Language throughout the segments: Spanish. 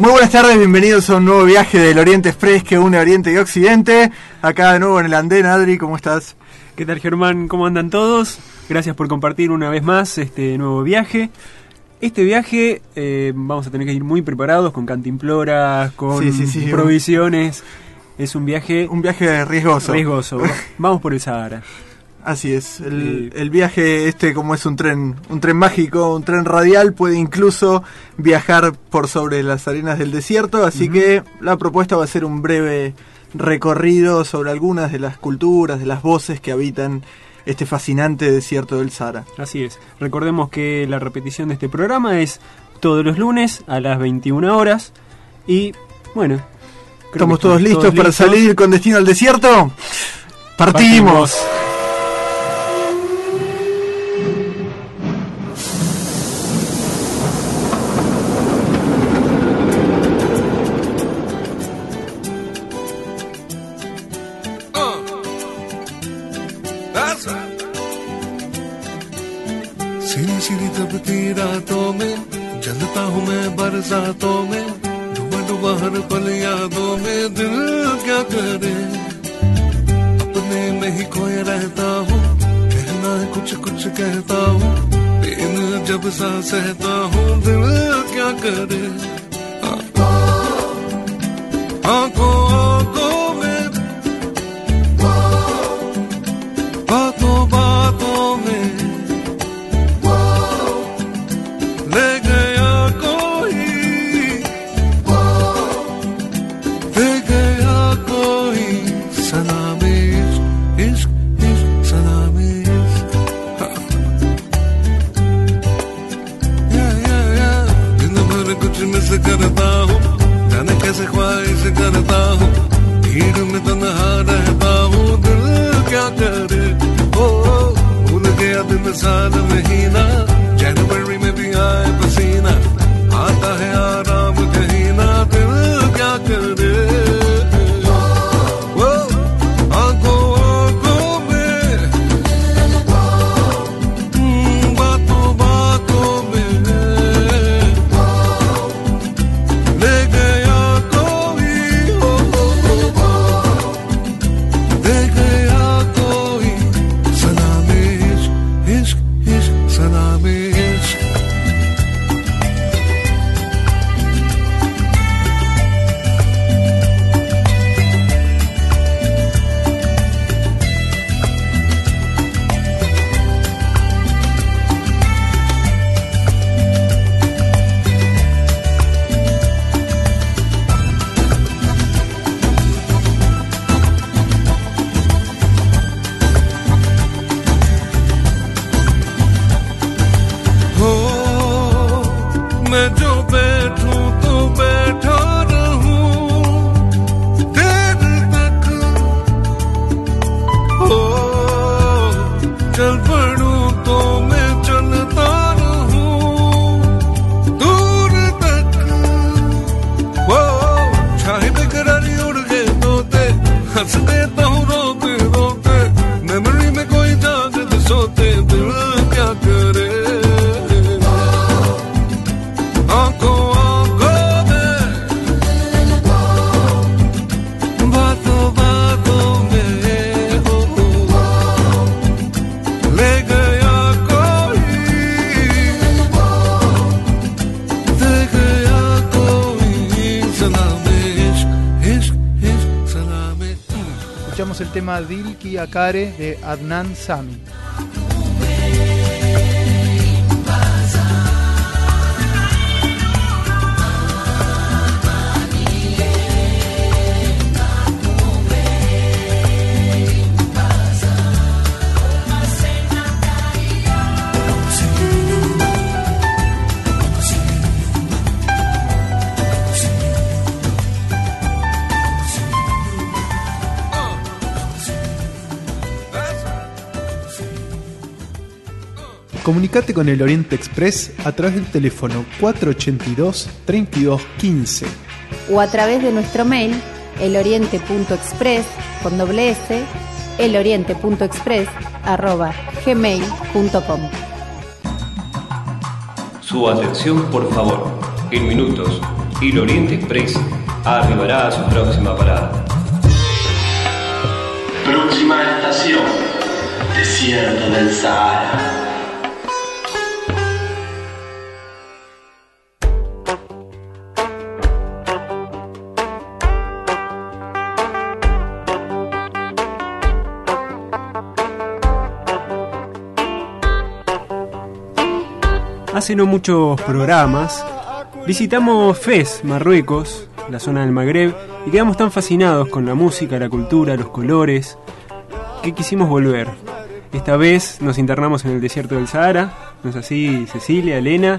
Muy buenas tardes, bienvenidos a un nuevo viaje del Oriente Express que une Oriente y Occidente. Acá de nuevo en el andén, Adri, ¿cómo estás? ¿Qué tal Germán? ¿Cómo andan todos? Gracias por compartir una vez más este nuevo viaje. Este viaje eh, vamos a tener que ir muy preparados con cantimploras, con Sí, sí, sí. provisiones. Es un viaje Un viaje riesgoso. riesgoso. vamos por el Sahara. Así es, el, viaje este como es un tren, un tren mágico, un tren radial, puede incluso viajar por sobre las arenas del desierto, así que la propuesta va a ser un breve recorrido sobre algunas de las culturas, de las voces que habitan este fascinante desierto del Sahara. Así es. Recordemos que la repetición de este programa es todos los lunes a las 21 horas. Y bueno, ¿Estamos todos listos para salir con destino al desierto? ¡Partimos! El tema Dil Ki Akare de Adnan Sami. Comunicate con el Oriente Express a través del teléfono 482-3215 o a través de nuestro mail eloriente.express con doble s eloriente.express arroba gmail.com Su atención, por favor. En minutos, el Oriente Express arribará a su próxima parada. Próxima estación, Desierto del Sahara. Hace no muchos programas visitamos Fez, Marruecos, la zona del Magreb, y quedamos tan fascinados con la música, la cultura, los colores, que quisimos volver. Esta vez nos internamos en el desierto del Sahara, no es así Cecilia, Elena.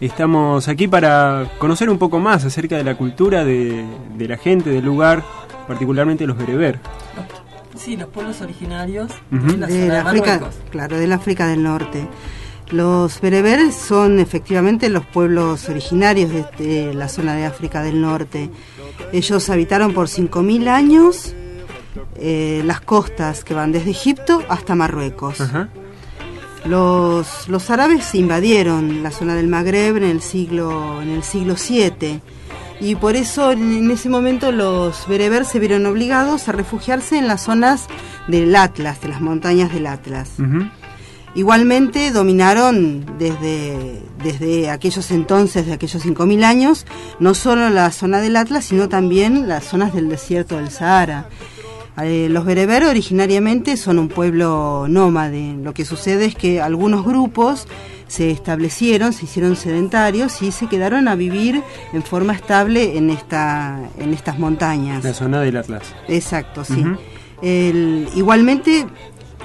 Estamos aquí para conocer un poco más acerca de la cultura de, de la gente del lugar, particularmente los bereber. Sí, los pueblos originarios Ujú. de la de zona de la África, Marruecos. claro, del África del Norte. Los bereberes son efectivamente los pueblos originarios de, de la zona de África del Norte. Ellos habitaron por 5.000 años eh, las costas que van desde Egipto hasta Marruecos. Los, los árabes invadieron la zona del Magreb en el siglo en el siglo VII y por eso en, ese momento los bereber se vieron obligados a refugiarse en las zonas del Atlas, de las montañas del Atlas. Igualmente dominaron desde, desde aquellos entonces, de aquellos 5.000 años, no solo la zona del Atlas, sino también las zonas del desierto del Sahara. Eh, los bereber originariamente son un pueblo nómade. Lo que sucede es que algunos grupos se establecieron, se hicieron sedentarios y se quedaron a vivir en forma estable en, esta, en estas montañas. La zona del Atlas. Exacto, sí. El- igualmente,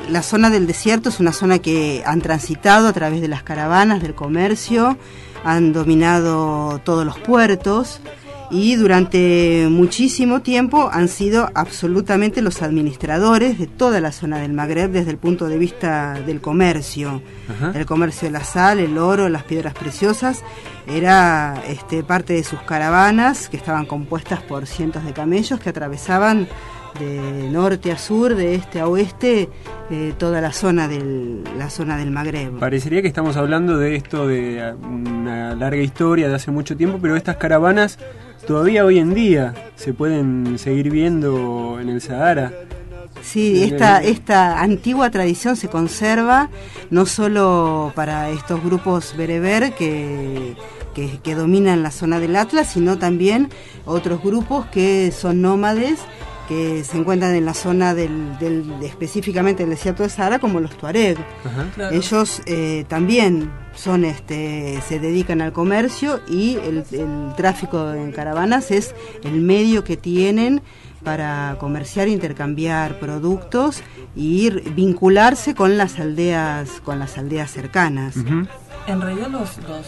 la zona del desierto es una zona que han transitado a través de las caravanas, del comercio, han dominado todos los puertos y durante muchísimo tiempo han sido absolutamente los administradores de toda la zona del Magreb desde el punto de vista del comercio. Ajá. El comercio de la sal, el oro, las piedras preciosas, era este, parte de sus caravanas que estaban compuestas por cientos de camellos que atravesaban de norte a sur, de este a oeste, eh, toda la zona del, la zona del Magreb. Parecería que estamos hablando de esto de ah, una larga historia de hace mucho tiempo, pero estas caravanas todavía hoy en día se pueden seguir viendo en el Sahara. Sí, esta, esta antigua tradición se conserva no solo para estos grupos bereber que, que, que dominan la zona del Atlas, sino también otros grupos que son nómades que se encuentran en la zona del, del específicamente del desierto de Sahara como los Tuareg. Ajá. Claro. Ellos eh, también son este se dedican al comercio y el, el tráfico en caravanas es el medio que tienen para comerciar, intercambiar productos y ir vincularse con las aldeas con las aldeas cercanas. En realidad los, los,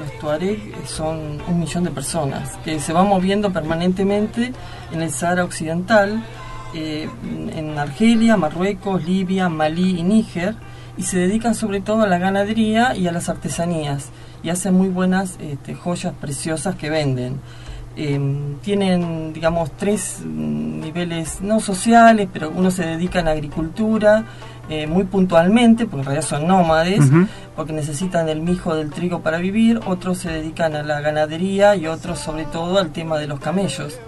los Tuareg son un millón de personas que se van moviendo permanentemente en el Sahara Occidental, eh, en Argelia, Marruecos, Libia, Malí y Níger, y se dedican sobre todo a la ganadería y a las artesanías, y hacen muy buenas este, joyas preciosas que venden. Eh, tienen, digamos, tres mm, niveles no sociales, pero algunos se dedican a agricultura eh, muy puntualmente, porque en realidad son nómades, porque necesitan el mijo del trigo para vivir, otros se dedican a la ganadería y otros sobre todo al tema de los camellos.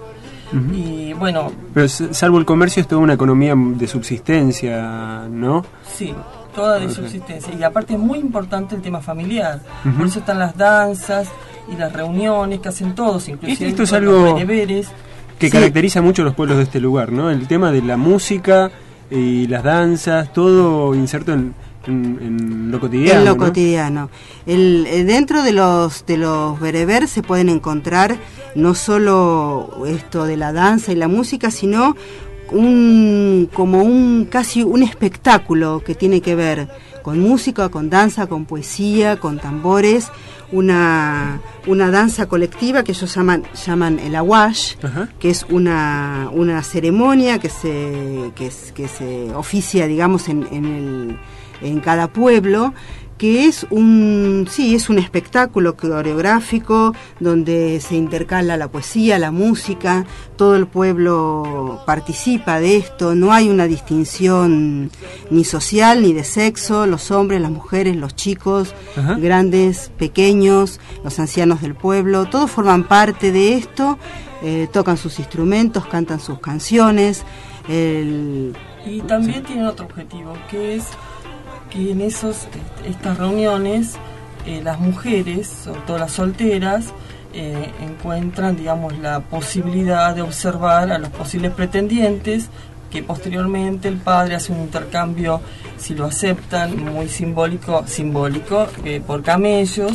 Y bueno, Pero salvo el comercio es toda una economía de subsistencia, ¿no? sí, toda de subsistencia. Y aparte es muy importante el tema familiar. Por eso están las danzas y las reuniones que hacen todos, inclusive Esto es algo- los. Que Sí. caracteriza mucho a los pueblos de este lugar, ¿no? El tema de la música y las danzas, todo inserto en, en- en lo cotidiano. en lo ¿no? cotidiano. El, eh, dentro de los de los bereber se pueden encontrar no solo esto de la danza y la música, sino un como un casi un espectáculo que tiene que ver con música, con danza, con poesía, con tambores, una una danza colectiva que ellos llaman llaman el awash, Ajá. que es una, una ceremonia que se, que, es- que se oficia, digamos, en, en el, en cada pueblo que es un sí es un espectáculo coreográfico donde se intercala la poesía la música todo el pueblo participa de esto no hay una distinción ni social ni de sexo los hombres las mujeres los chicos Ajá. grandes pequeños los ancianos del pueblo todos forman parte de esto eh, tocan sus instrumentos cantan sus canciones el- Y también tienen otro objetivo, que es que en esos, est- estas reuniones eh, las mujeres, sobre todo las solteras, eh, encuentran, digamos, la posibilidad de observar a los posibles pretendientes, que posteriormente el padre hace un intercambio, si lo aceptan, muy simbólico, simbólico, eh, por camellos.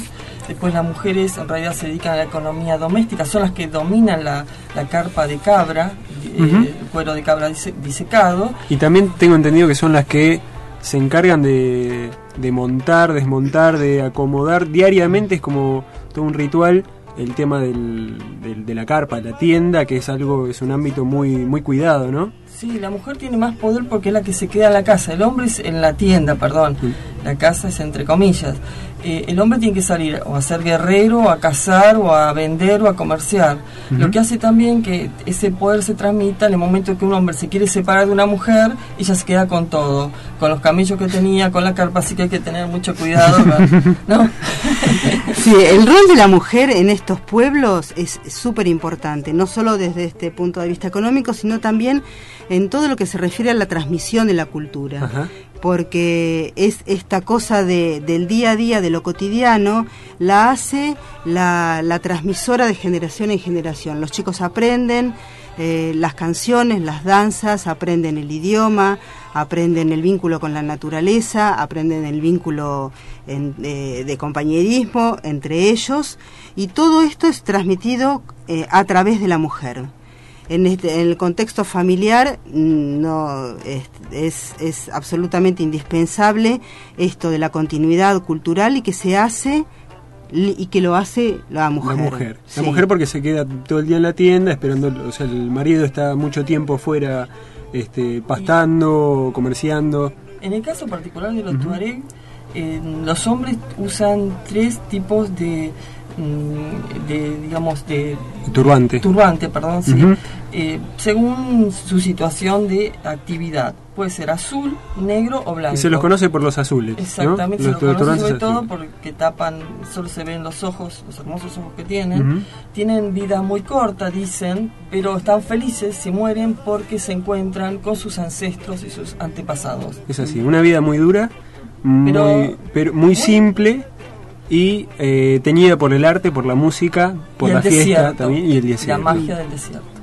Después las mujeres en realidad se dedican a la economía doméstica, son las que dominan la, la carpa de cabra, el cuero de cabra dise- disecado. Y también tengo entendido que son las que se encargan de, de montar, desmontar, de acomodar diariamente, es como todo un ritual el tema del, del- de la carpa, la tienda, que es algo, es un ámbito muy, muy cuidado, ¿no? Sí, la mujer tiene más poder porque es la que se queda en la casa. El hombre es en la tienda, perdón. La casa es entre comillas. Eh, el hombre tiene que salir o a ser guerrero, a cazar, o a vender, o a comerciar. Lo que hace también que ese poder se transmita en el momento que un hombre se quiere separar de una mujer, ella se queda con todo. Con los camellos que tenía, con la carpa, así que hay que tener mucho cuidado. ¿no? Sí, el rol de la mujer en estos pueblos es súper importante, no solo desde este punto de vista económico, sino también en todo lo que se refiere a la transmisión de la cultura. Ajá. Porque es esta cosa de, del día a día, de lo cotidiano, la hace la, la transmisora de generación en generación. Los chicos aprenden eh, las canciones, las danzas, aprenden el idioma, aprenden el vínculo con la naturaleza, aprenden el vínculo en- eh, de compañerismo entre ellos y todo esto es transmitido eh, a través de la mujer. En, este- en el contexto familiar mm, no es, es, es absolutamente indispensable esto de la continuidad cultural y que se hace y que lo hace la mujer. La mujer. Sí. La mujer porque se queda todo el día en la tienda esperando, o sea, el marido está mucho tiempo fuera este, pastando, comerciando. En el caso particular de los tuareg, eh, los hombres usan tres tipos de, de digamos, de Turbante. turbante, perdón, sí, eh, según su situación de actividad. Puede ser azul, negro o blanco. Y se los conoce por los azules. Exactamente, Los se los conoce turbantes sobre todo azules. porque tapan, solo se ven los ojos, los hermosos ojos que tienen. Tienen vida muy corta, dicen, pero están felices si mueren porque se encuentran con sus ancestros y sus antepasados. Es así, una vida muy dura, muy, Pero- pero muy simple y eh, teñida por el arte, por la música, por la fiesta también y el desierto. La magia del desierto.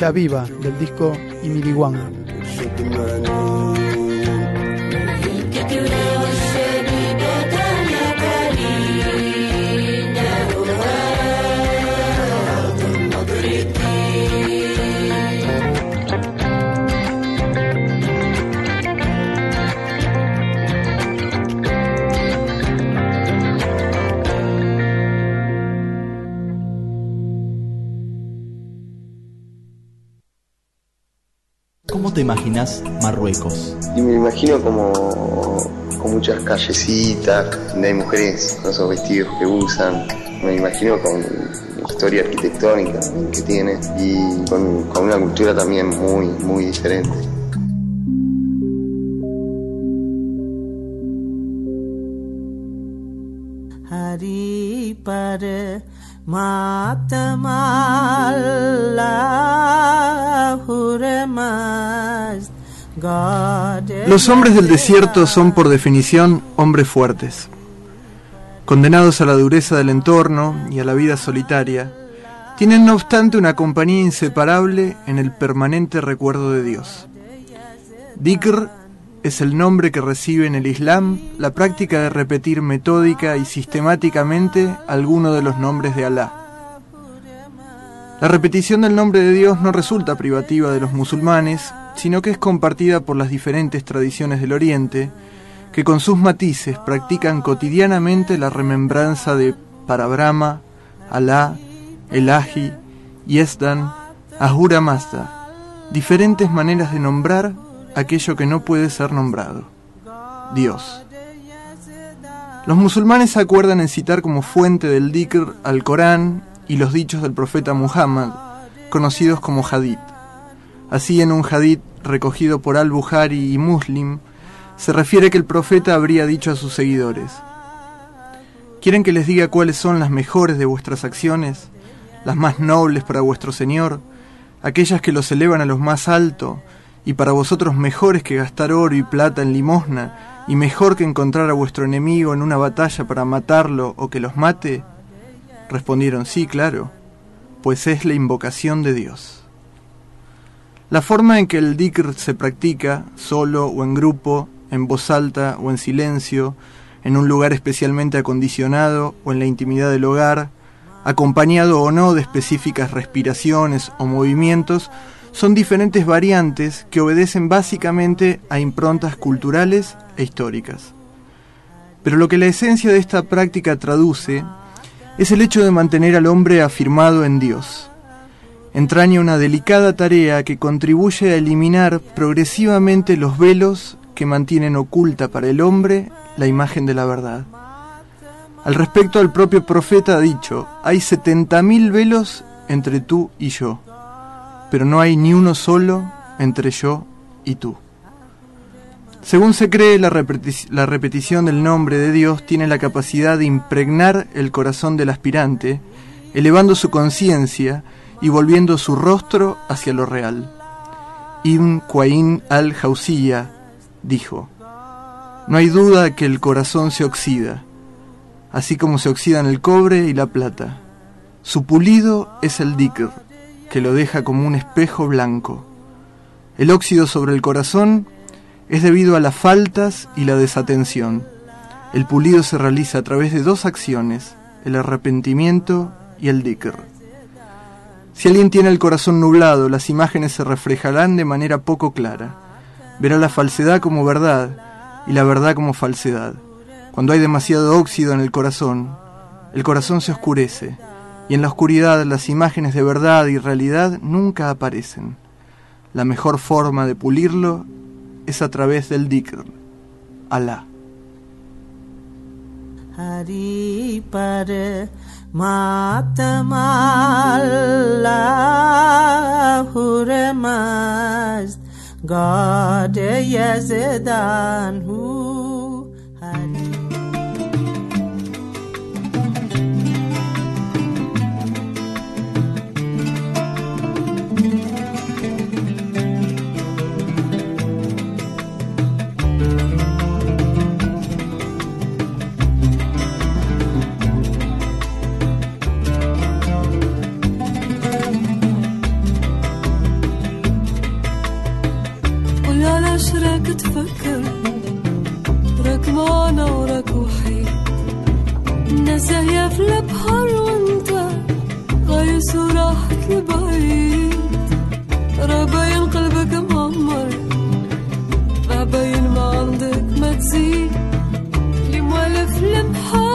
Tema Chaviva del disco Imiriguán. Te imaginas Marruecos? Y me imagino como con muchas callecitas, donde hay mujeres con esos vestidos que usan. Me imagino con la historia arquitectónica que tiene y con, con una cultura también muy, muy diferente. hari Los hombres del desierto son por definición hombres fuertes, condenados a la dureza del entorno y a la vida solitaria, tienen no obstante una compañía inseparable en el permanente recuerdo de Dios. Dikr es el nombre que recibe en el Islam la práctica de repetir metódica y sistemáticamente alguno de los nombres de Alá. La repetición del nombre de Dios no resulta privativa de los musulmanes, sino que es compartida por las diferentes tradiciones del Oriente, que con sus matices practican cotidianamente la remembranza de Parabrahma, Alá, Elahi, Yezdan, Ahura Mazda, diferentes maneras de nombrar aquello que no puede ser nombrado, Dios. Los musulmanes se acuerdan en citar como fuente del dhikr al Corán y los dichos del profeta Muhammad, conocidos como hadith. Así en un hadith recogido por Al-Bukhari y Muslim, se refiere que el profeta habría dicho a sus seguidores, ¿Quieren que les diga cuáles son las mejores de vuestras acciones, las más nobles para vuestro Señor, aquellas que los elevan a los más alto, y para vosotros mejores que gastar oro y plata en limosna, y mejor que encontrar a vuestro enemigo en una batalla para matarlo o que los mate? Respondieron, sí, claro, pues es la invocación de Dios. La forma en que el dhikr se practica, solo o en grupo, en voz alta o en silencio, en un lugar especialmente acondicionado o en la intimidad del hogar, acompañado o no de específicas respiraciones o movimientos, son diferentes variantes que obedecen básicamente a improntas culturales e históricas. Pero lo que la esencia de esta práctica traduce es el hecho de mantener al hombre afirmado en Dios. Entraña una delicada tarea que contribuye a eliminar progresivamente los velos que mantienen oculta para el hombre la imagen de la verdad. Al respecto, el propio profeta ha dicho, hay 70.000 velos entre tú y yo, pero no hay ni uno solo entre yo y tú. Según se cree, la, la, repetición del nombre de Dios tiene la capacidad de impregnar el corazón del aspirante, elevando su conciencia y volviendo su rostro hacia lo real. Ibn Qayn al-Jauziya dijo, No hay duda que el corazón se oxida, así como se oxidan el cobre y la plata. Su pulido es el dhikr, que lo deja como un espejo blanco. El óxido sobre el corazón es debido a las faltas y la desatención. El pulido se realiza a través de dos acciones, el arrepentimiento y el dhikr. Si alguien tiene el corazón nublado, las imágenes se reflejarán de manera poco clara. Verá la falsedad como verdad y la verdad como falsedad. Cuando hay demasiado óxido en el corazón, el corazón se oscurece y en la oscuridad las imágenes de verdad y realidad nunca aparecen. La mejor forma de pulirlo es a través del dhikr, Alá. Hari para matamallahu remaz God تفكر. راك معنا وراك وحيد. الناس زاهية في البحر وأنت غايس وراحت لبعيد. راه باين قلبك معمر راه باين ما عندك ما تزيد. اللي موالف المحال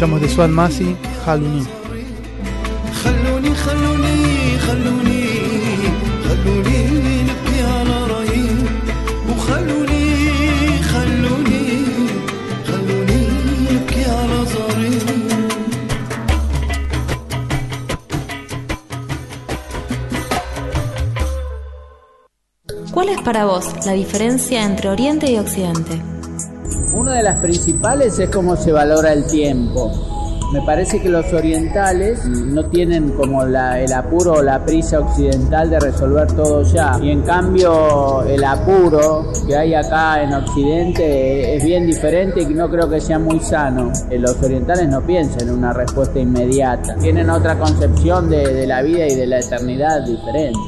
Escuchamos de Swan Masi, Haluni. ¿Cuál es para vos la diferencia entre Oriente y Occidente? Una de las principales es cómo se valora el tiempo. Me parece que los orientales no tienen como la- el apuro o la prisa occidental de resolver todo ya. Y en cambio el apuro que hay acá en Occidente es bien diferente y no creo que sea muy sano. Eh, Los orientales no piensan en una respuesta inmediata. Tienen otra concepción de, de la vida y de la eternidad diferente.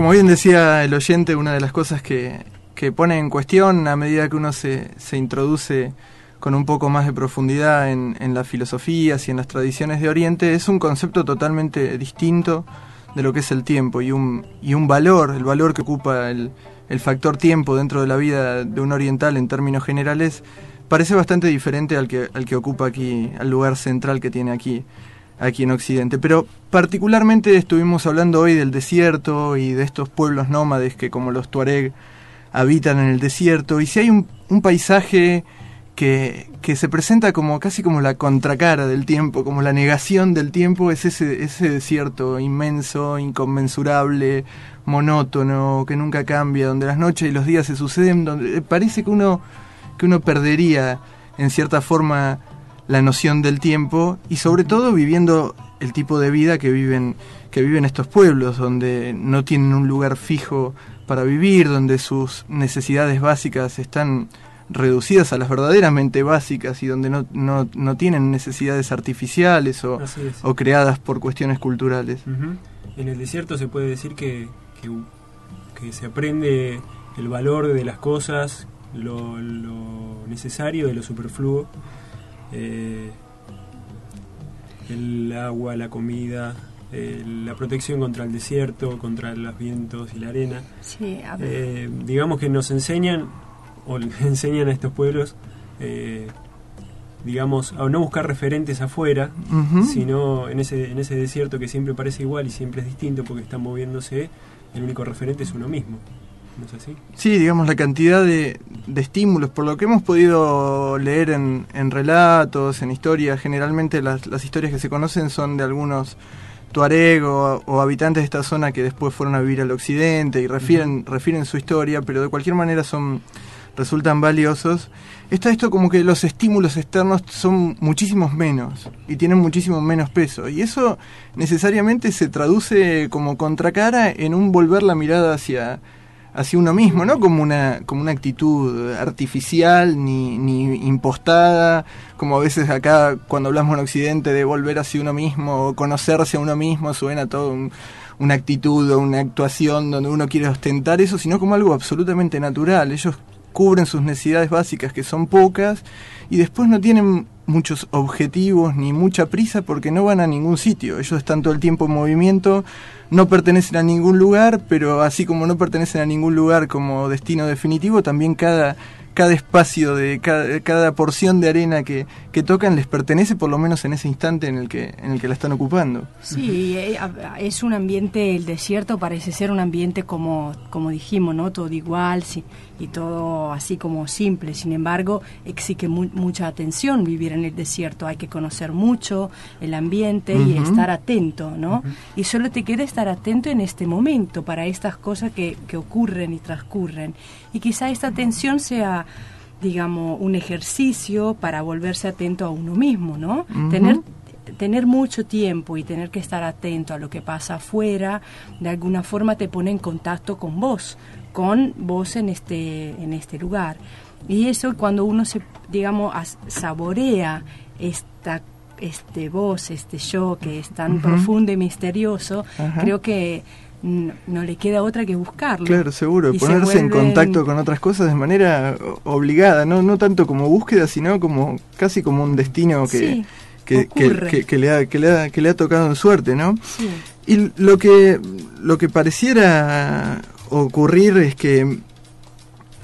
Como bien decía el oyente, una de las cosas que, que pone en cuestión a medida que uno se, se introduce con un poco más de profundidad en, en las filosofías y en las tradiciones de Oriente es un concepto totalmente distinto de lo que es el tiempo y un, y un valor, el valor que ocupa el, el factor tiempo dentro de la vida de un oriental en términos generales, parece bastante diferente al que, al que ocupa aquí, al lugar central que tiene aquí aquí en Occidente. Pero particularmente estuvimos hablando hoy del desierto y de estos pueblos nómades que como los Tuareg habitan en el desierto. Y si hay un, un paisaje que, que se presenta como casi como la contracara del tiempo, como la negación del tiempo, es ese, ese desierto inmenso, inconmensurable, monótono, que nunca cambia, donde las noches y los días se suceden, donde parece que uno, que uno perdería en cierta forma la noción del tiempo y sobre todo viviendo el tipo de vida que viven que viven estos pueblos donde no tienen un lugar fijo para vivir, donde sus necesidades básicas están reducidas a las verdaderamente básicas y donde no, no, no tienen necesidades artificiales o, o creadas por cuestiones culturales. En el desierto se puede decir que, que, que se aprende el valor de las cosas, lo, lo necesario de lo superfluo, eh, el agua, la comida, eh, la protección contra el desierto, contra los vientos y la arena. Sí, a ver. Eh, digamos que nos enseñan, o enseñan a estos pueblos, eh, digamos, a no buscar referentes afuera, sino en ese, en ese desierto que siempre parece igual y siempre es distinto porque está moviéndose, el único referente es uno mismo. ¿No es así? Sí, digamos la cantidad de, de estímulos, por lo que hemos podido leer en, en relatos, en historias, generalmente las, las historias que se conocen son de algunos tuareg o, o habitantes de esta zona que después fueron a vivir al occidente y refieren, refieren su historia, pero de cualquier manera son resultan valiosos. Está esto como que los estímulos externos son muchísimos menos y tienen muchísimo menos peso. Y eso necesariamente se traduce como contracara en un volver la mirada hacia, hacia uno mismo, no como una, como una actitud artificial ni, ni impostada, como a veces acá cuando hablamos en Occidente de volver hacia uno mismo o conocerse a uno mismo, suena todo un- una actitud o una actuación donde uno quiere ostentar eso, sino como algo absolutamente natural. Ellos cubren sus necesidades básicas, que son pocas, y después no tienen muchos objetivos ni mucha prisa porque no van a ningún sitio. Ellos están todo el tiempo en movimiento, no pertenecen a ningún lugar, pero así como no pertenecen a ningún lugar como destino definitivo, también cada cada espacio de cada, cada porción de arena que, que tocan les pertenece por lo menos en ese instante en el que en el que la están ocupando. Sí, eh, es un ambiente, el desierto parece ser un ambiente como, como dijimos, ¿no? Todo igual sí, y todo así como simple. Sin embargo, exige mu- mucha atención vivir en el desierto. Hay que conocer mucho el ambiente y estar atento, ¿no? Y solo te queda estar atento en este momento para estas cosas que, que ocurren y transcurren. Y quizá esta atención sea digamos, un ejercicio para volverse atento a uno mismo, ¿no? Tener tener mucho tiempo y tener que estar atento a lo que pasa afuera, de alguna forma te pone en contacto con vos, con vos en este, en este lugar. Y eso cuando uno se, digamos, saborea esta este voz, este yo que es tan profundo y misterioso, creo que mm, no le queda otra que buscarlo. Claro, seguro, Y se ponerse en contacto con otras cosas de manera obligada, no, no tanto como búsqueda, sino como casi como un destino que, Sí, que, que- ocurre. que- que le ha, que, le ha, que le ha tocado en suerte, ¿no? Sí. Y lo que, lo que pareciera ocurrir es que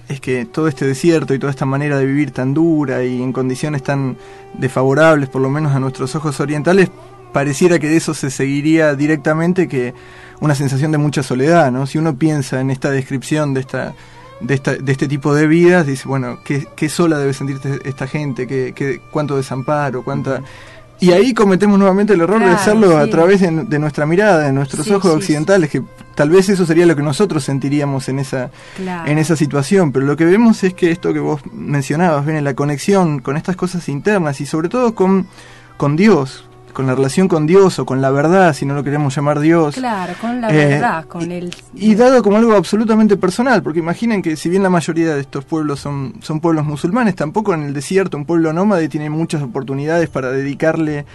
es que todo este desierto y toda esta manera de vivir tan dura y en condiciones tan desfavorables, por lo menos a nuestros ojos orientales, pareciera que de eso se seguiría directamente que una sensación de mucha soledad, ¿no? Si uno piensa en esta descripción de esta de, esta, de este tipo de vidas, dice, bueno, qué, qué sola debe sentirse esta gente, qué, qué- cuánto desamparo, cuánta... Y ahí cometemos nuevamente el error de hacerlo a través de, de nuestra mirada, de nuestros Sí, ojos sí, occidentales, que tal vez eso sería lo que nosotros sentiríamos en esa, Claro. en esa situación, pero lo que vemos es que esto que vos mencionabas, viene la conexión con estas cosas internas y sobre todo con, con Dios, con la relación con Dios o con la verdad, si no lo queremos llamar Dios. Claro, con la Eh, verdad, con el... Y dado como algo absolutamente personal, porque imaginen que si bien la mayoría de estos pueblos son, son pueblos musulmanes, tampoco en el desierto un pueblo nómade tiene muchas oportunidades para dedicarle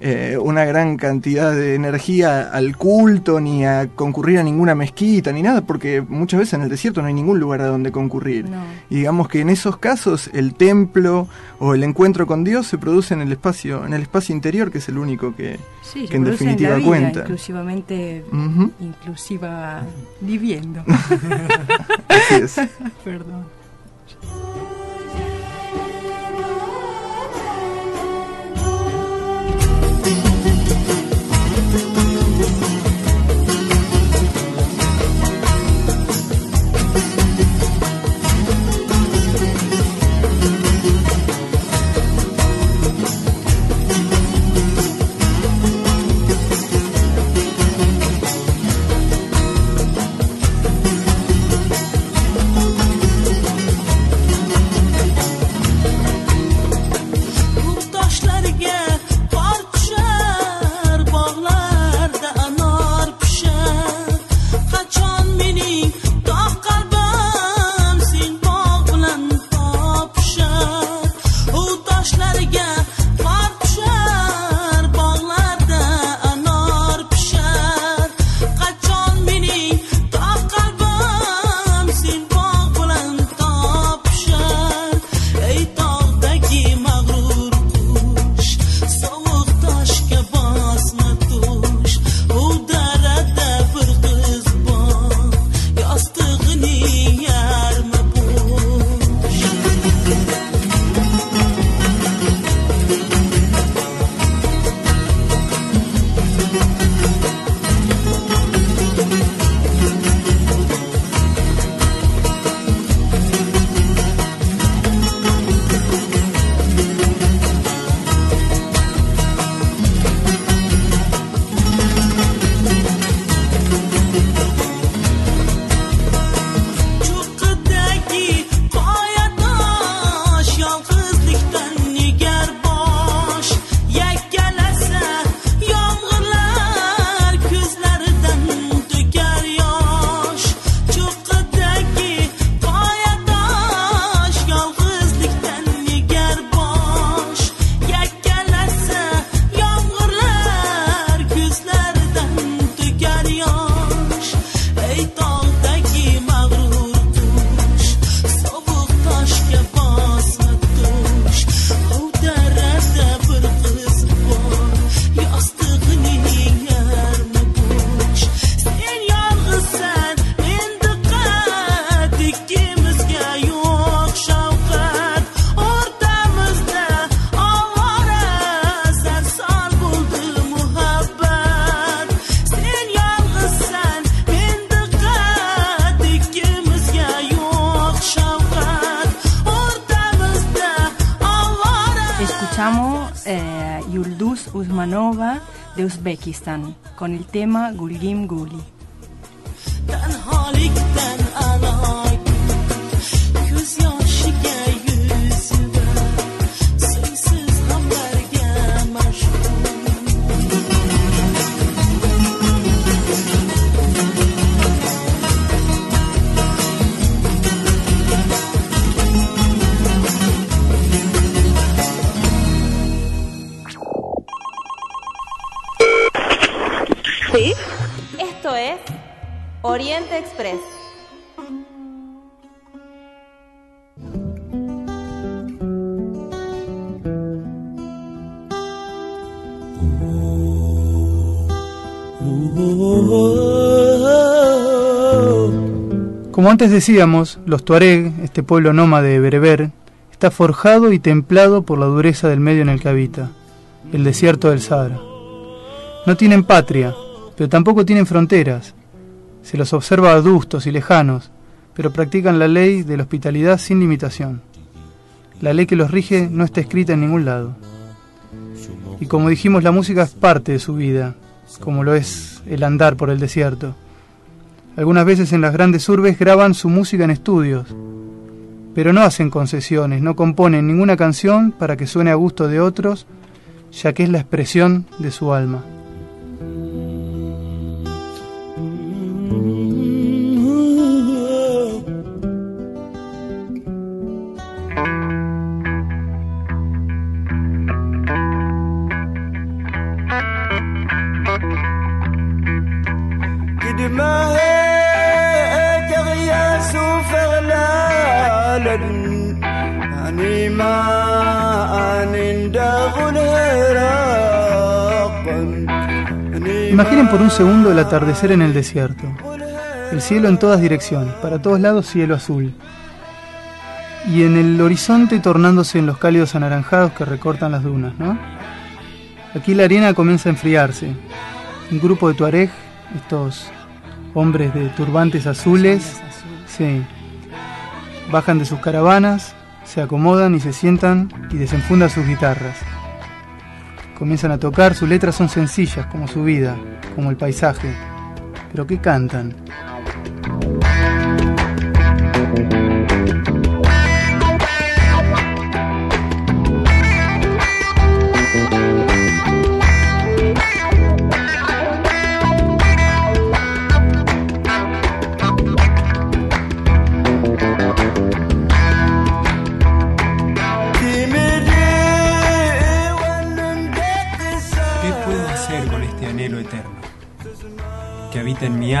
eh, una gran cantidad de energía al culto, ni a concurrir a ninguna mezquita, ni nada, porque muchas veces en el desierto no hay ningún lugar a donde concurrir. No. Y digamos que en esos casos el templo o el encuentro con Dios se produce en el espacio, en el espacio interior, que es el único que, Sí, que en definitiva la vida, cuenta. Inclusivamente, Ujú. inclusiva viviendo. Así es. Perdón. De Uzbekistán con el tema Gulgim Guli. Antes decíamos, los Tuareg, este pueblo nómade bereber, está forjado y templado por la dureza del medio en el que habita, el desierto del Sahara. No tienen patria, pero tampoco tienen fronteras. Se los observa adustos y lejanos, pero practican la ley de la hospitalidad sin limitación. La ley que los rige no está escrita en ningún lado. Y como dijimos, la música es parte de su vida, como lo es el andar por el desierto. Algunas veces en las grandes urbes graban su música en estudios, pero no hacen concesiones, no componen ninguna canción para que suene a gusto de otros, ya que es la expresión de su alma. Imaginen por un segundo el atardecer en el desierto. El cielo en todas direcciones, para todos lados cielo azul. Y en el horizonte tornándose en los cálidos anaranjados que recortan las dunas, ¿no? Aquí la arena comienza a enfriarse. Un grupo de tuareg, estos hombres de turbantes azules, bajan de sus caravanas, se acomodan y se sientan y desenfundan sus guitarras. Comienzan a tocar, sus letras son sencillas como su vida, como el paisaje. Pero ¿qué cantan?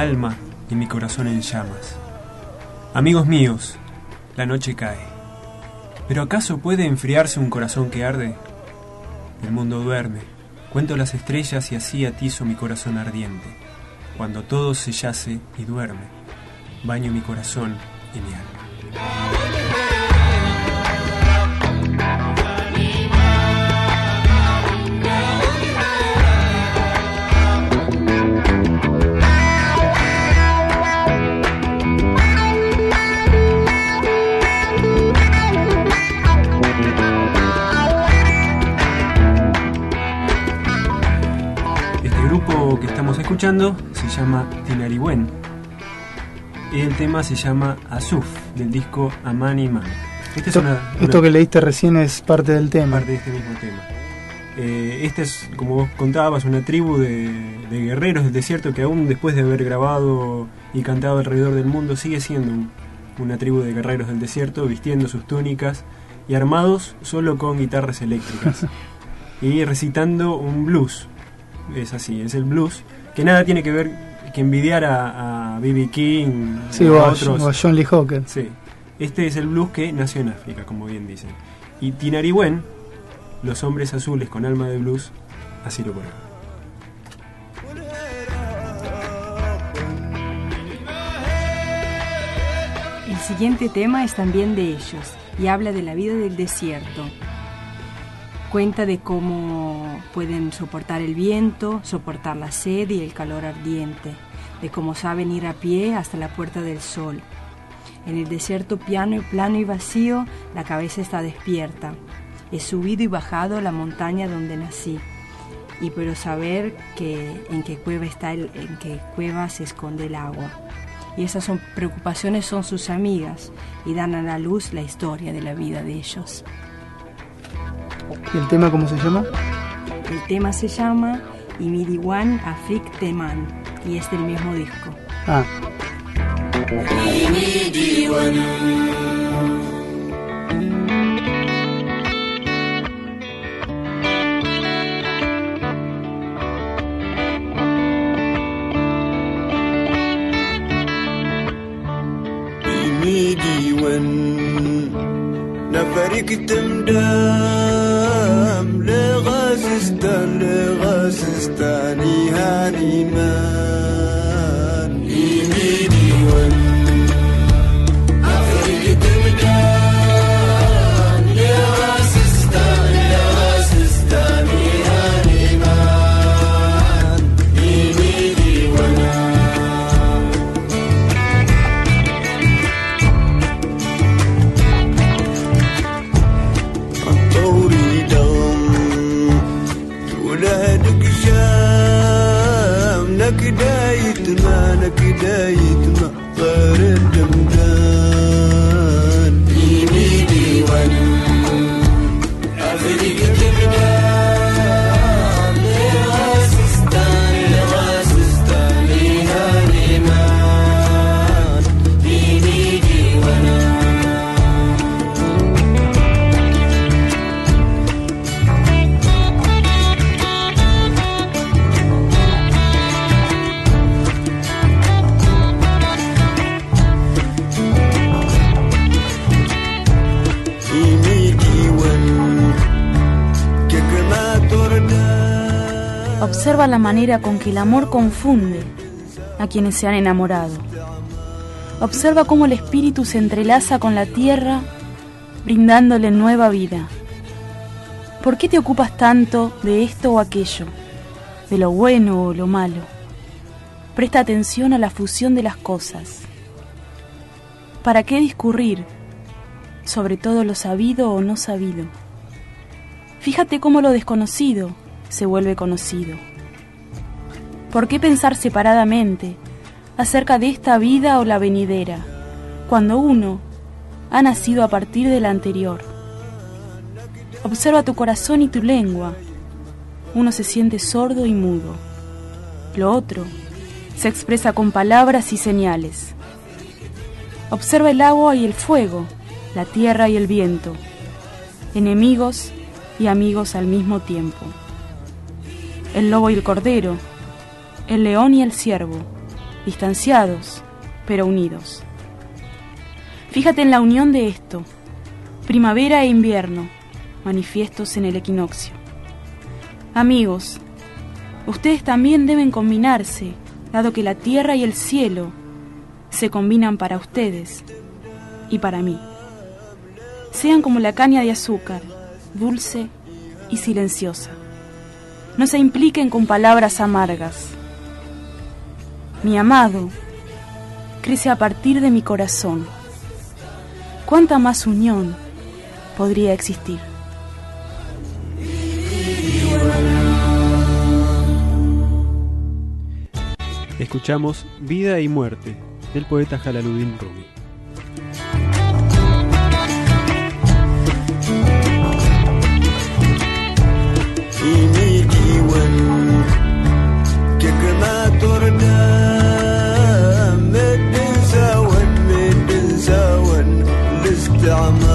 Alma y mi corazón en llamas? Amigos míos, la noche cae. ¿Pero acaso puede enfriarse un corazón que arde? El mundo duerme. Cuento las estrellas y así atizo mi corazón ardiente. Cuando todo se yace y duerme, baño mi corazón y mi alma. Escuchando se llama Tinariwen. Y el tema se llama Azuf, del disco Amani Man. Esta es Esto, una, esto una que leíste recién es parte del tema. parte de este mismo tema. Eh, esta es, como vos contabas, una tribu de, de guerreros del desierto que aún después de haber grabado y cantado alrededor del mundo sigue siendo un- una tribu de guerreros del desierto vistiendo sus túnicas y armados solo con guitarras eléctricas y recitando un blues. Es así, es el blues que nada tiene que ver que envidiar a, B.B. King Sí, o a otros. o a John Lee Hooker. Sí. Este es el blues que nació en África, como bien dicen. Y Tinariwen, los hombres azules con alma de blues, así lo ponen. El siguiente tema es también de ellos y habla de la vida del desierto. Cuenta de cómo pueden soportar el viento, soportar la sed y el calor ardiente, de cómo saben ir a pie hasta la puerta del sol. En el desierto piano y plano y vacío, la cabeza está despierta. He subido y bajado la montaña donde nací. y pero saber que en qué cueva está en qué cueva se esconde el agua. Y esas son preocupaciones son sus amigas y dan a la luz la historia de la vida de ellos. ¿Y el tema cómo se llama? El tema se llama Imiriwan Afrik Teman y es del mismo disco. Ah, ini diwan نفرك تمدام manera con que el amor confunde a quienes se han enamorado. Observa cómo el espíritu se entrelaza con la tierra, brindándole nueva vida. ¿Por qué te ocupas tanto de esto o aquello, de lo bueno o lo malo? Presta atención a la fusión de las cosas. ¿Para qué discurrir sobre todo lo sabido o no sabido? Fíjate cómo lo desconocido se vuelve conocido. ¿Por qué pensar separadamente acerca de esta vida o la venidera, cuando uno ha nacido a partir de la anterior? Observa tu corazón y tu lengua. Uno se siente sordo y mudo. Lo otro se expresa con palabras y señales. Observa el agua y el fuego, la tierra y el viento, enemigos y amigos al mismo tiempo. El lobo y el cordero, el león y el ciervo, distanciados pero unidos. Fíjate en la unión de esto, primavera e invierno, manifiestos en el equinoccio. Amigos, ustedes también deben combinarse, dado que la tierra y el cielo se combinan para ustedes y para mí. Sean como la caña de azúcar, dulce y silenciosa. No se impliquen con palabras amargas mi amado, crece a partir de mi corazón. ¿Cuánta más unión podría existir? Escuchamos Vida y Muerte del poeta Jalaluddin Rumi. tempérament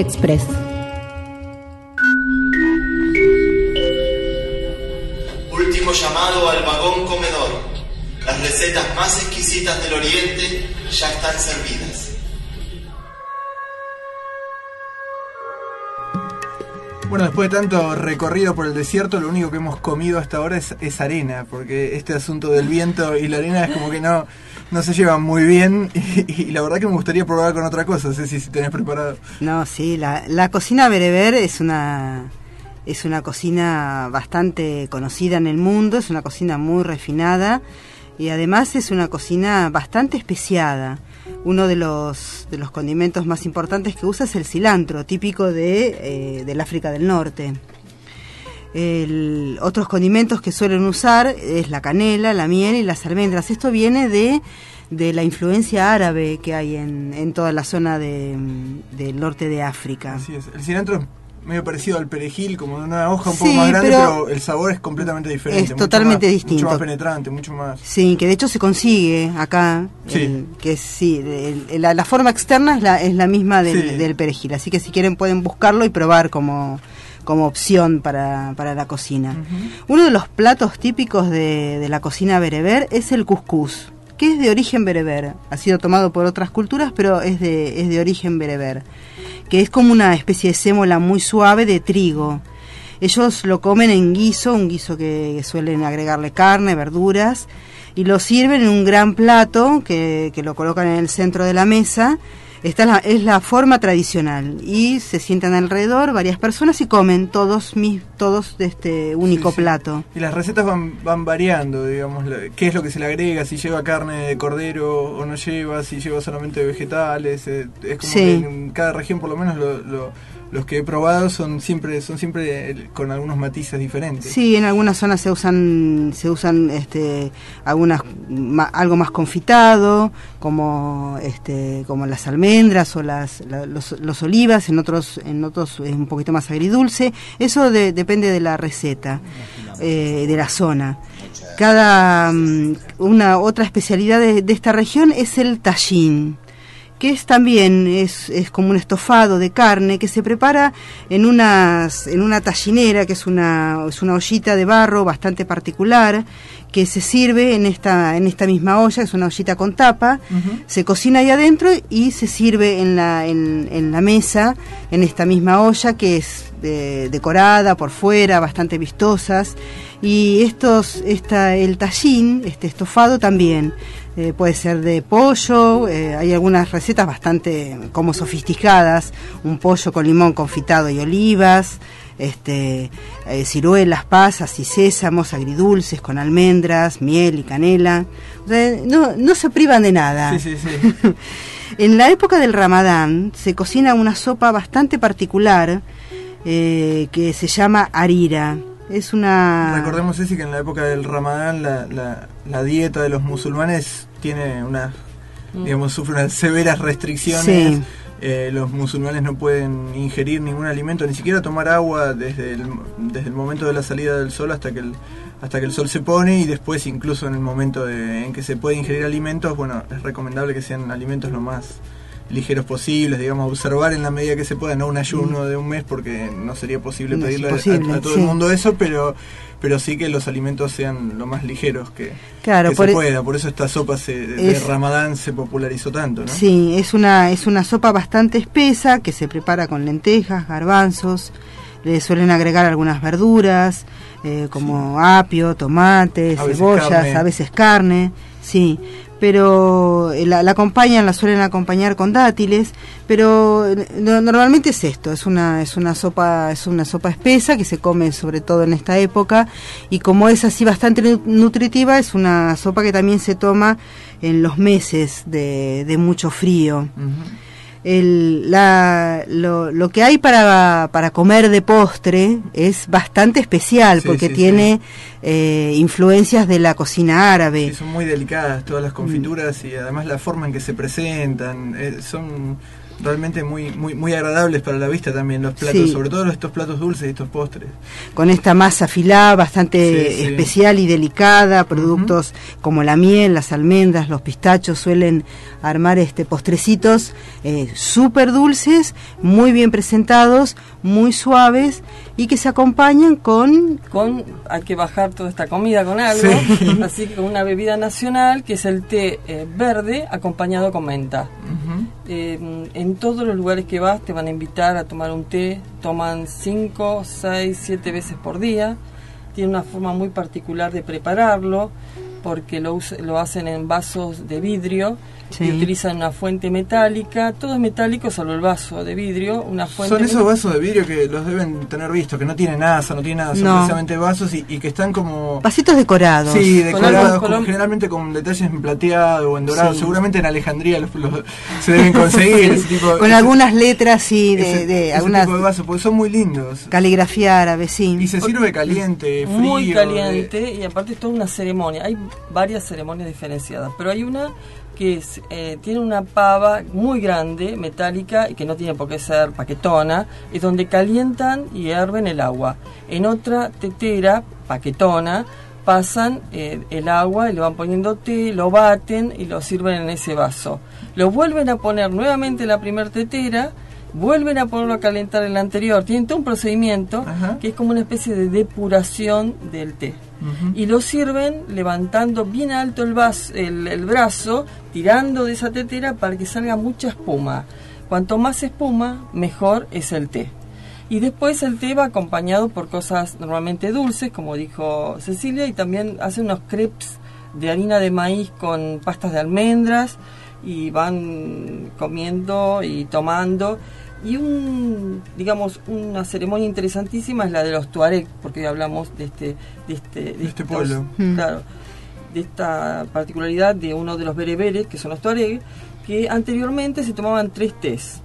Express. Último llamado al vagón comedor. Las recetas más exquisitas del Oriente ya están servidas. Bueno, después de tanto recorrido por el desierto, lo único que hemos comido hasta ahora es, arena, porque este asunto del viento y la arena es como que no, no se llevan muy bien y, la verdad que me gustaría probar con otra cosa, no sé si, si tenés preparado. No, sí, la, la cocina bereber es una es una cocina bastante conocida en el mundo, es una cocina muy refinada y además es una cocina bastante especiada. Uno de los, de los condimentos más importantes que usa es el cilantro, típico de, eh, del África del Norte. Otros condimentos que suelen usar es la canela, la miel y las almendras. Esto viene de, de la influencia árabe que hay en, en toda la zona de, del norte de África. Así es. El cilantro medio parecido al perejil, como de una hoja un poco Sí, más grande, pero pero, el sabor es completamente diferente. es mucho totalmente más- distinto. Mucho más penetrante, mucho más... Sí, que de hecho se consigue acá, Sí. el- que sí, el- la, la forma externa es la, es la misma del, Sí. del perejil, así que si quieren pueden buscarlo y probar como, como opción para, para la cocina. Uno de los platos típicos de, de la cocina bereber es el cuscús, que es de origen bereber, ha sido tomado por otras culturas, pero es de, es de origen bereber, que es como una especie de sémola muy suave de trigo. Ellos lo comen en guiso, un guiso que suelen agregarle carne, verduras, y lo sirven en un gran plato que, que lo colocan en el centro de la mesa. Esta es la, es la forma tradicional y se sientan alrededor varias personas y comen todos mis, todos de este único Sí, sí. plato. Y las recetas van, van variando, digamos, qué es lo que se le agrega, si lleva carne de cordero o no lleva, si lleva solamente vegetales, eh, es como Sí. que en cada región por lo menos lo- lo- los que he probado son siempre son siempre eh, con algunos matices diferentes. Sí, en algunas zonas se usan se usan este algunas ma- algo más confitado, como este como las almendras o las la- los, los olivas, en otros en otros es un poquito más agridulce. Eso de- depende de la receta, eh, de la zona. Cada mm, una otra especialidad de, de esta región es el tallín que es también es, es como un estofado de carne que se prepara en unas en una tallinera que es una es una ollita de barro bastante particular que se sirve en esta en esta misma olla es una ollita con tapa se cocina ahí adentro y se sirve en la en, en la mesa en esta misma olla que es eh, decorada por fuera bastante vistosas. Y estos esta el tallín este estofado también eh, puede ser de pollo, eh, hay algunas recetas bastante como sofisticadas, un pollo con limón confitado y olivas, este, eh, ciruelas, pasas y sésamos, agridulces con almendras, miel y canela. O sea, no, no se privan de nada. Sí, sí, sí. En la época del Ramadán se cocina una sopa bastante particular que se llama arira. Es una... Recordemos, Ceci, que en la época del Ramadán la, la, la dieta de los musulmanes tiene unas, Mm. digamos, sufre unas severas restricciones. Sí. Eh, los musulmanes no pueden ingerir ningún alimento, ni siquiera tomar agua desde el, desde el momento de la salida del sol hasta que el, hasta que el sol se pone y después incluso en el momento de- en que se puede ingerir alimentos, bueno, es recomendable que sean alimentos lo más ligeros posibles, digamos, observar en la medida que se pueda, no un ayuno de un mes porque no sería posible No pedirle a- imposible, a, a todo sí. el mundo eso, pero pero sí que los alimentos sean lo más ligeros que, Claro, que por se e- pueda. Por eso esta sopa se, de Es- Ramadán se popularizó tanto, ¿no? Sí, es una, es una sopa bastante espesa que se prepara con lentejas, garbanzos, le suelen agregar algunas verduras, eh, como apio, tomate, A cebollas, a veces carne, sí, pero eh, la, la acompañan, la suelen acompañar con dátiles, pero eh, no- normalmente es esto, es una, es una sopa, es una sopa espesa que se come sobre todo en esta época, y como es así bastante nu- nutritiva, es una sopa que también se toma en los meses de, de mucho frío. El- la- lo, lo que hay para, para comer de postre es bastante especial Sí, porque sí, tiene eh, influencias de la cocina árabe. Son muy delicadas todas las confituras y además la forma en que se presentan eh, son realmente muy muy muy agradables para la vista también los platos, Sí. sobre todo estos platos dulces y estos postres. con esta masa afilada bastante Sí, sí. especial y delicada, productos como la miel, las almendras, los pistachos suelen armar este postrecitos eh, súper dulces, muy bien presentados, muy suaves y que se acompañan con con hay que bajar toda esta comida con algo, Sí. así que con una bebida nacional que es el té eh, verde acompañado con menta. Eh, en todos los lugares que vas te van a invitar a tomar un té, toman 5, 6, 7 veces por día, tiene una forma muy particular de prepararlo porque lo, lo hacen en vasos de vidrio Sí. y utilizan una fuente metálica, todo es metálico salvo el vaso de vidrio, una fuente Son esos vasos de vidrio que los deben tener visto, que no tienen asa, no tienen nada, son No. precisamente vasos y, y que están como... vasitos decorados. Sí, Con decorados, algo- con- generalmente con detalles en plateado o en dorado. Sí. Seguramente en Alejandría los, los- se deben conseguir ese tipo con ese- algunas letras sí de, ese- de ese algunas tipo de vasos, porque son muy lindos. caligrafía árabe, sí. Y se sirve caliente, frío. muy de- caliente y aparte es toda una ceremonia. Hay varias ceremonias diferenciadas, pero hay una que es, eh, tiene una pava muy grande, metálica, y que no tiene por qué ser paquetona, es donde calientan y hierven el agua. En otra tetera, paquetona, pasan eh, el agua y le van poniendo té, lo baten y lo sirven en ese vaso. Lo vuelven a poner nuevamente en la primer tetera, vuelven a ponerlo a calentar en la anterior. Tienen todo un procedimiento que es como una especie de depuración del té. Y lo sirven levantando bien alto el, vas- el, el brazo, tirando de esa tetera para que salga mucha espuma. Cuanto más espuma, mejor es el té. Y después el té va acompañado por cosas normalmente dulces, como dijo Cecilia, y también hace unos crepes de harina de maíz con pastas de almendras y van comiendo y tomando. Y un, digamos, una ceremonia interesantísima es la de los Tuareg, porque hoy hablamos de este, de este, de este estos- pueblo. Mm. Claro, de esta particularidad de uno de los bereberes, que son los Tuareg, que anteriormente se tomaban tres tés.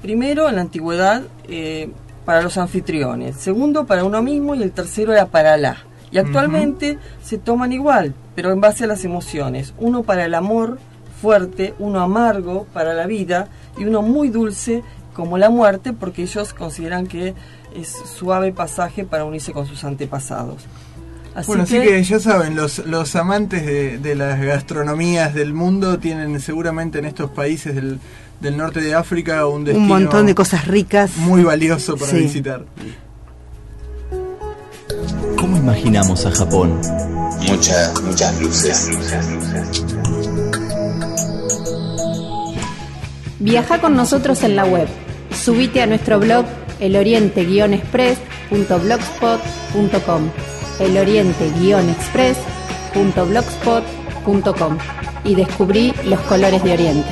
Primero, en la antigüedad, eh, para los anfitriones. Segundo, para uno mismo. Y el tercero era para Alá. Y actualmente se toman igual, pero en base a las emociones. Uno para el amor fuerte, uno amargo para la vida y uno muy dulce como la muerte, porque ellos consideran que es suave pasaje para unirse con sus antepasados. Así bueno, que, así que ya saben, los, los amantes de, de las gastronomías del mundo tienen seguramente en estos países del, del norte de África un destino un montón de cosas ricas. muy valioso para Sí. visitar. ¿Cómo imaginamos a Japón? Muchas, muchas luces. Viaja con nosotros en la web. Subite a nuestro blog eloriente-express.blogspot.com eloriente-express.blogspot.com y descubrí los colores de Oriente.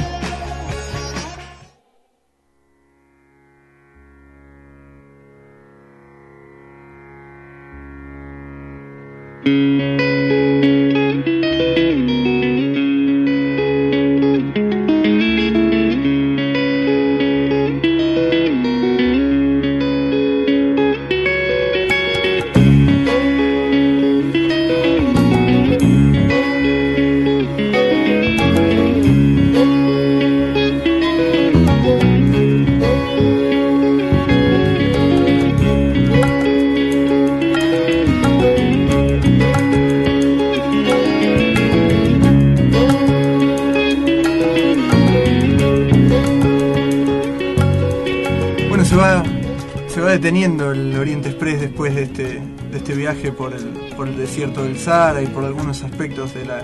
Viaje por el, por el desierto del Sahara y por algunos aspectos de la,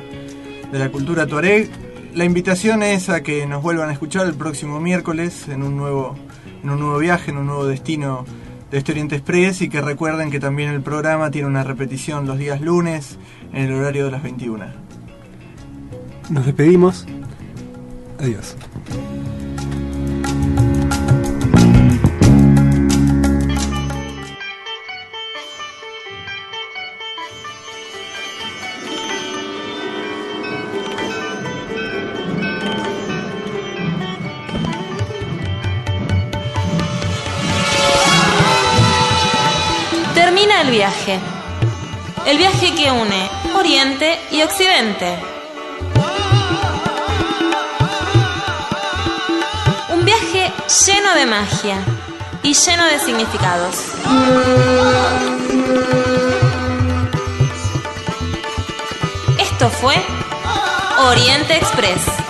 de la cultura tuareg. La invitación es a que nos vuelvan a escuchar el próximo miércoles en un nuevo, en un nuevo viaje, en un nuevo destino de este Oriente Express y que recuerden que también el programa tiene una repetición los días lunes en el horario de las 21. Nos despedimos. Adiós. Que une Oriente y Occidente. Un viaje lleno de magia y lleno de significados. Esto fue Oriente Express.